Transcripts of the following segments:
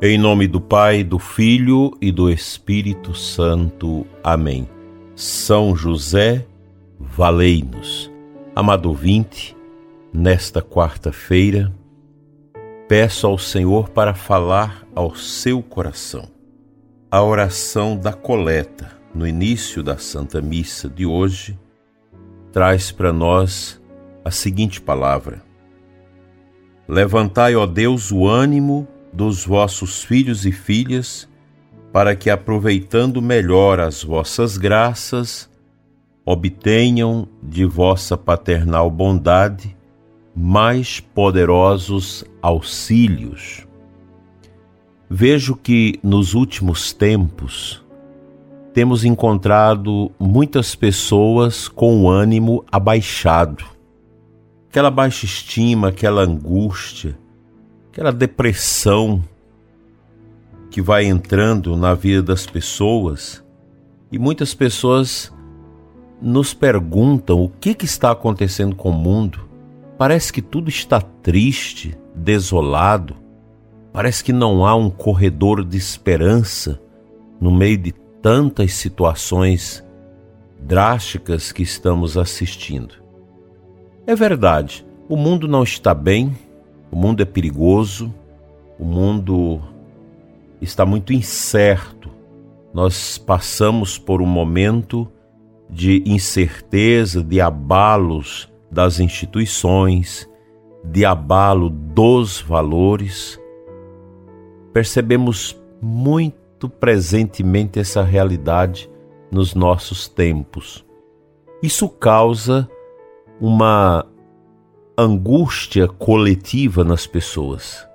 Em nome do Pai, do Filho e do Espírito Santo. Amém. São José, valei-nos. Amado ouvinte, nesta quarta-feira, peço ao Senhor para falar ao seu coração. A oração da coleta, no início da Santa Missa de hoje, traz para nós a seguinte palavra: Levantai, ó Deus, o ânimo dos vossos filhos e filhas, para que, aproveitando melhor as vossas graças, obtenham de vossa paternal bondade mais poderosos auxílios. Vejo que nos últimos tempos temos encontrado muitas pessoas com o ânimo abaixado, aquela baixa estima, aquela angústia, aquela depressão que vai entrando na vida das pessoas e muitas pessoas nos perguntam o que, que está acontecendo com o mundo. Parece que tudo está triste, desolado. Parece que não há um corredor de esperança no meio de tantas situações drásticas que estamos assistindo. É verdade, o mundo não está bem, o mundo é perigoso, o mundo está muito incerto. Nós passamos por um momento de incerteza, de abalos das instituições, de abalo dos valores. Percebemos muito presentemente essa realidade nos nossos tempos. Isso causa uma angústia coletiva nas pessoas.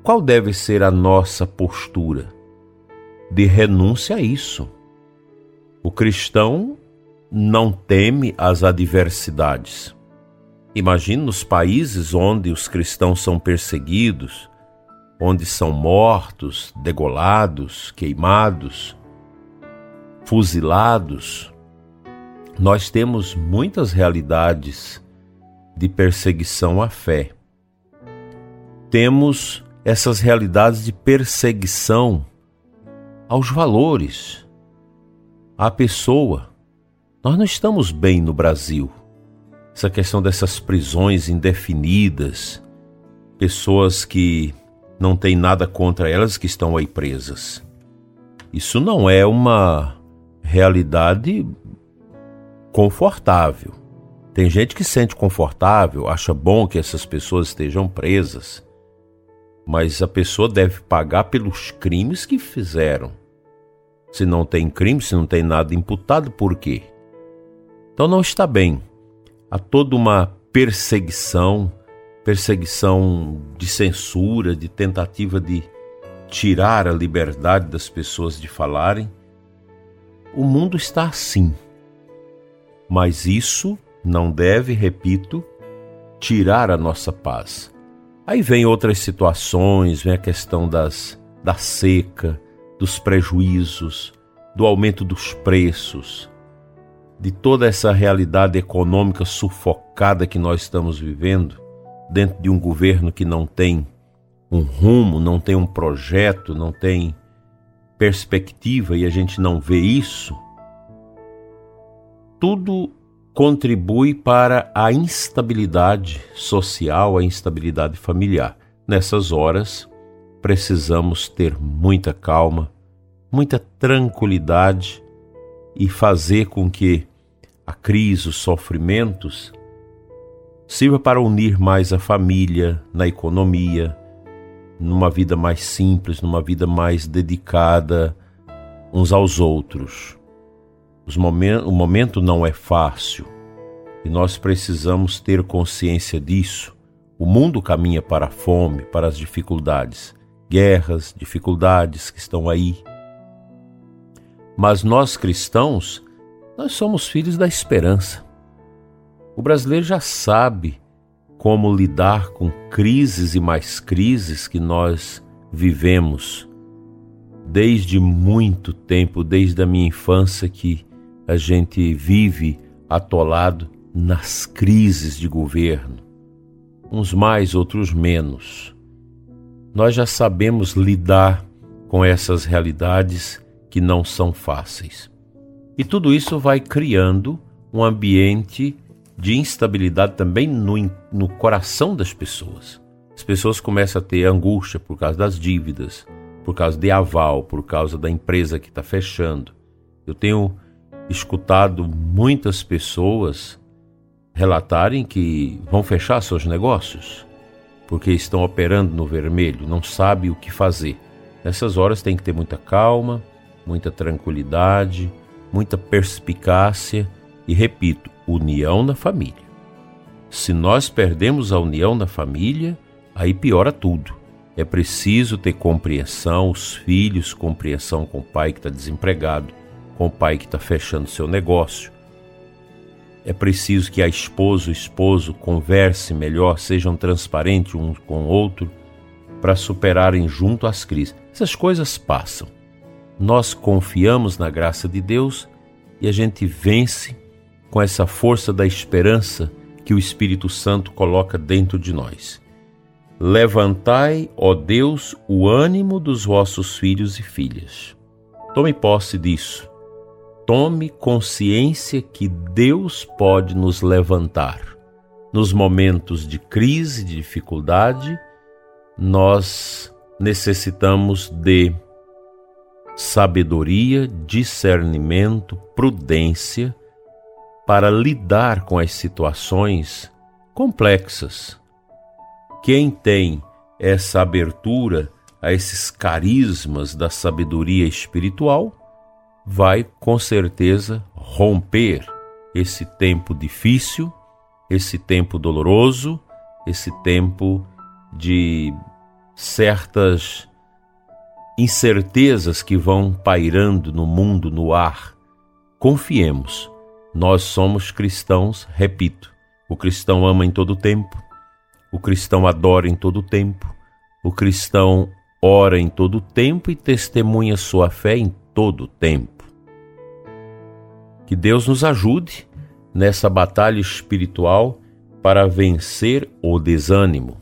Qual deve ser a nossa postura? De renúncia a isso. O cristão não teme as adversidades. Imagine nos países onde os cristãos são perseguidos, onde são mortos, degolados, queimados, fuzilados. Nós temos muitas realidades de perseguição à fé. Temos essas realidades de perseguição aos valores, à pessoa. Nós não estamos bem no Brasil. Essa questão dessas prisões indefinidas, pessoas que não têm nada contra elas que estão aí presas. Isso não é uma realidade confortável. Tem gente que sente confortável, acha bom que essas pessoas estejam presas, mas a pessoa deve pagar pelos crimes que fizeram. Se não tem crime, se não tem nada imputado, por quê? Então não está bem. Há toda uma perseguição, perseguição de censura, de tentativa de tirar a liberdade das pessoas de falarem. O mundo está assim. Mas isso não deve, repito, tirar a nossa paz. Aí vem outras situações, vem a questão das, da seca, dos prejuízos, do aumento dos preços, de toda essa realidade econômica sufocada que nós estamos vivendo, dentro de um governo que não tem um rumo, não tem um projeto, não tem perspectiva e a gente não vê isso, tudo contribui para a instabilidade social, a instabilidade familiar. Nessas horas, precisamos ter muita calma, muita tranquilidade e fazer com que a crise, os sofrimentos, sirva para unir mais a família na economia, numa vida mais simples, numa vida mais dedicada uns aos outros o momento não é fácil e nós precisamos ter consciência disso. O mundo caminha para a fome, para as dificuldades, guerras, dificuldades que estão aí. Mas nós cristãos, nós somos filhos da esperança. O brasileiro já sabe como lidar com crises e mais crises que nós vivemos desde muito tempo, desde a minha infância que a gente vive atolado nas crises de governo, uns mais, outros menos. nós já sabemos lidar com essas realidades que não são fáceis. E tudo isso vai criando um ambiente de instabilidade também no, no coração das pessoas. As pessoas começam a ter angústia por causa das dívidas, por causa de aval, por causa da empresa que está fechando. Eu tenho escutado muitas pessoas relatarem que vão fechar seus negócios porque estão operando no vermelho, não sabem o que fazer. Nessas horas tem que ter muita calma, muita tranquilidade, muita perspicácia e, repito, união na família. Se nós perdemos a união na família, aí piora tudo. É preciso ter compreensão, os filhos, compreensão com o pai que está desempregado, com o pai que está fechando seu negócio. É preciso que a esposa, o esposo converse melhor, sejam transparentes um com o outro para superarem junto as crises. Essas coisas passam. Nós confiamos na graça de Deus e a gente vence com essa força da esperança que o Espírito Santo coloca dentro de nós. Levantai, ó Deus, o ânimo dos vossos filhos e filhas. Tome posse disso tome consciência que Deus pode nos levantar. Nos momentos de crise, de dificuldade, nós necessitamos de sabedoria, discernimento, prudência para lidar com as situações complexas. Quem tem essa abertura a esses carismas da sabedoria espiritual vai com certeza romper esse tempo difícil, esse tempo doloroso, esse tempo de certas incertezas que vão pairando no mundo, no ar. Confiemos, nós somos cristãos, repito, o cristão ama em todo tempo, o cristão adora em todo tempo, o cristão ora em todo tempo e testemunha sua fé em todo tempo. Que Deus nos ajude nessa batalha espiritual para vencer o desânimo.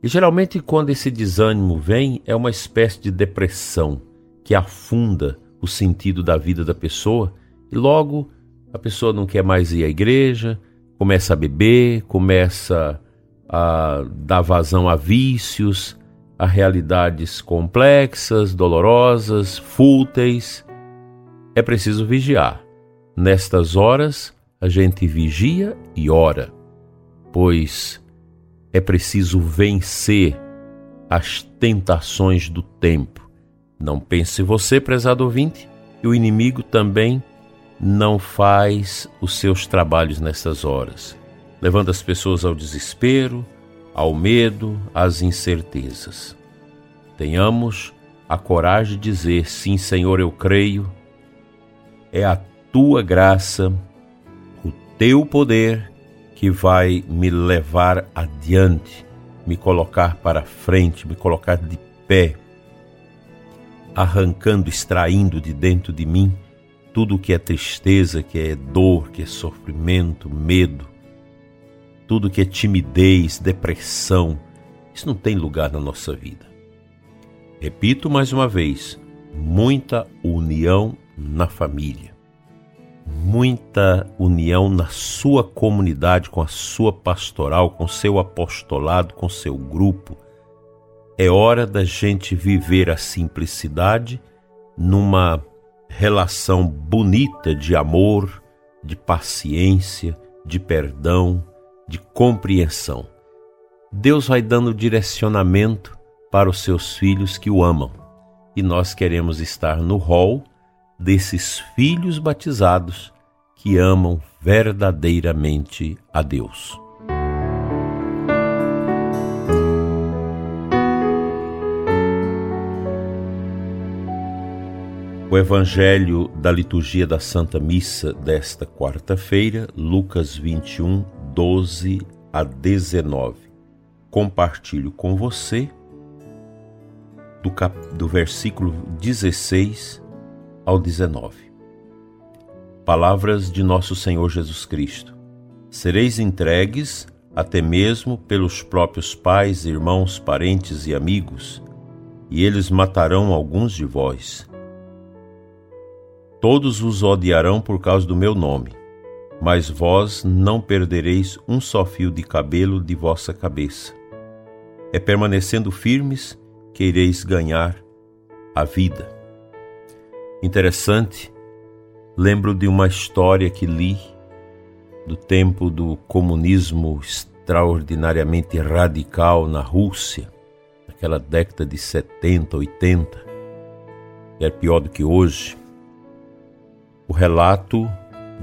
E geralmente, quando esse desânimo vem, é uma espécie de depressão que afunda o sentido da vida da pessoa e logo a pessoa não quer mais ir à igreja, começa a beber, começa a dar vazão a vícios, a realidades complexas, dolorosas, fúteis. É preciso vigiar. Nestas horas, a gente vigia e ora, pois é preciso vencer as tentações do tempo. Não pense você, prezado ouvinte, que o inimigo também não faz os seus trabalhos nessas horas, levando as pessoas ao desespero, ao medo, às incertezas. Tenhamos a coragem de dizer: sim, Senhor, eu creio. É a tua graça, o teu poder que vai me levar adiante, me colocar para frente, me colocar de pé, arrancando, extraindo de dentro de mim tudo que é tristeza, que é dor, que é sofrimento, medo, tudo que é timidez, depressão. Isso não tem lugar na nossa vida. Repito mais uma vez: muita união na família muita união na sua comunidade, com a sua pastoral, com seu apostolado, com seu grupo. É hora da gente viver a simplicidade numa relação bonita de amor, de paciência, de perdão, de compreensão. Deus vai dando direcionamento para os seus filhos que o amam. E nós queremos estar no rol desses filhos batizados que amam verdadeiramente a Deus. O Evangelho da liturgia da Santa Missa desta quarta-feira, Lucas 21, 12 a 19. Compartilho com você do, cap... do versículo 16 ao 19. Palavras de nosso Senhor Jesus Cristo: Sereis entregues até mesmo pelos próprios pais, irmãos, parentes e amigos, e eles matarão alguns de vós. Todos os odiarão por causa do meu nome, mas vós não perdereis um só fio de cabelo de vossa cabeça. É permanecendo firmes que ireis ganhar a vida. Interessante, lembro de uma história que li do tempo do comunismo extraordinariamente radical na Rússia, naquela década de 70, 80, que é pior do que hoje. O relato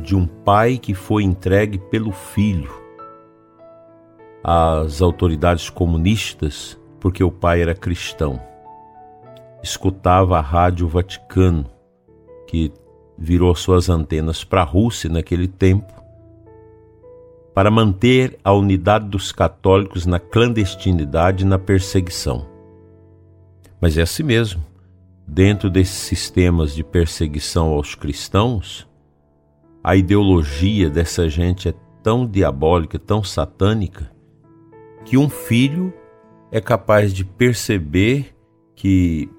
de um pai que foi entregue pelo filho às autoridades comunistas porque o pai era cristão. Escutava a Rádio Vaticano, que virou suas antenas para a Rússia naquele tempo, para manter a unidade dos católicos na clandestinidade e na perseguição. Mas é assim mesmo. Dentro desses sistemas de perseguição aos cristãos, a ideologia dessa gente é tão diabólica, tão satânica, que um filho é capaz de perceber que,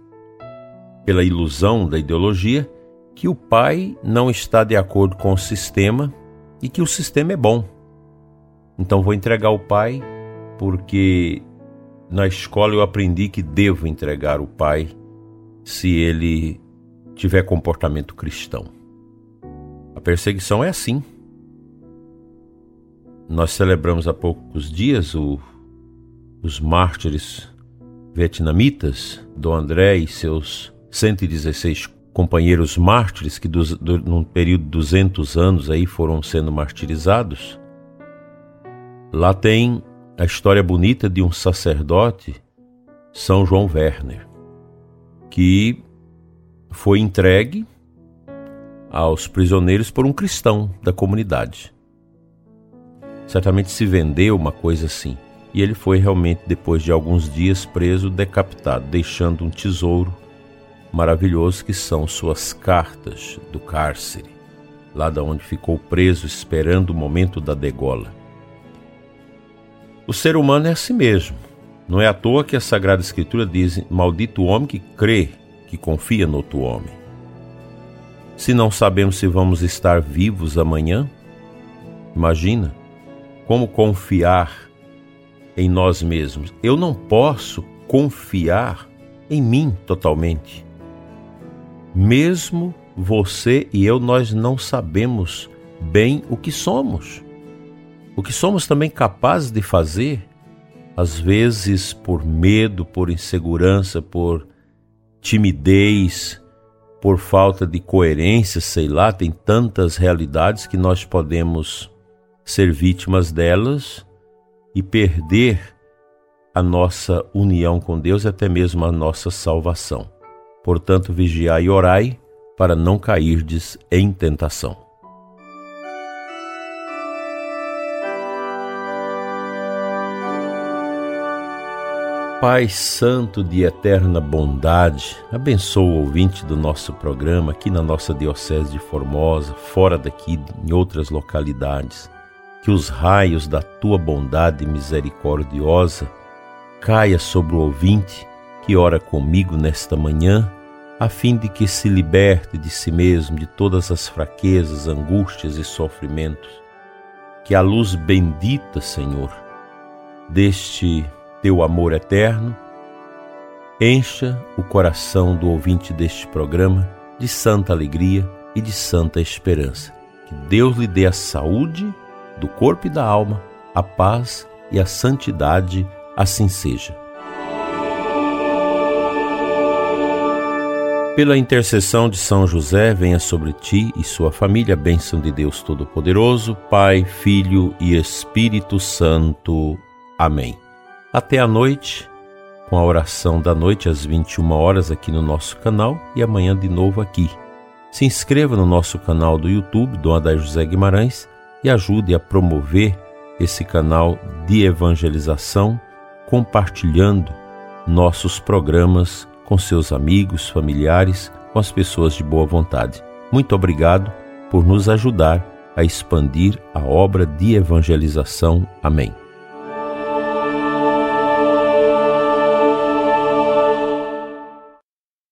pela ilusão da ideologia, que o pai não está de acordo com o sistema e que o sistema é bom. Então vou entregar o pai porque na escola eu aprendi que devo entregar o pai se ele tiver comportamento cristão. A perseguição é assim. Nós celebramos há poucos dias o os mártires vietnamitas, Dom André e seus 116 companheiros mártires que do, num período de 200 anos aí foram sendo martirizados. Lá tem a história bonita de um sacerdote, São João Werner, que foi entregue aos prisioneiros por um cristão da comunidade. Certamente se vendeu uma coisa assim e ele foi realmente, depois de alguns dias preso, decapitado, deixando um tesouro maravilhoso que são suas cartas do cárcere, lá da onde ficou preso esperando o momento da degola. O ser humano é assim mesmo. Não é à toa que a Sagrada Escritura diz: Maldito o homem que crê, que confia no outro homem. Se não sabemos se vamos estar vivos amanhã, imagina como confiar em nós mesmos. Eu não posso confiar em mim totalmente. Mesmo você e eu, nós não sabemos bem o que somos. O que somos também capazes de fazer, às vezes por medo, por insegurança, por timidez, por falta de coerência, sei lá, tem tantas realidades que nós podemos ser vítimas delas e perder a nossa união com Deus e até mesmo a nossa salvação. Portanto, vigiai e orai para não cairdes em tentação. Pai Santo de eterna bondade, abençoa o ouvinte do nosso programa aqui na nossa Diocese de Formosa, fora daqui, em outras localidades que os raios da tua bondade misericordiosa caia sobre o ouvinte que ora comigo nesta manhã, a fim de que se liberte de si mesmo de todas as fraquezas, angústias e sofrimentos. Que a luz bendita, Senhor, deste teu amor eterno, encha o coração do ouvinte deste programa de santa alegria e de santa esperança. Que Deus lhe dê a saúde do corpo e da alma, a paz e a santidade, assim seja. Pela intercessão de São José, venha sobre ti e sua família a bênção de Deus Todo-Poderoso, Pai, Filho e Espírito Santo. Amém. Até a noite, com a oração da noite às 21 horas aqui no nosso canal e amanhã de novo aqui. Se inscreva no nosso canal do YouTube, Dom Adai José Guimarães, e ajude a promover esse canal de evangelização, compartilhando nossos programas com seus amigos, familiares, com as pessoas de boa vontade. Muito obrigado por nos ajudar a expandir a obra de evangelização. Amém.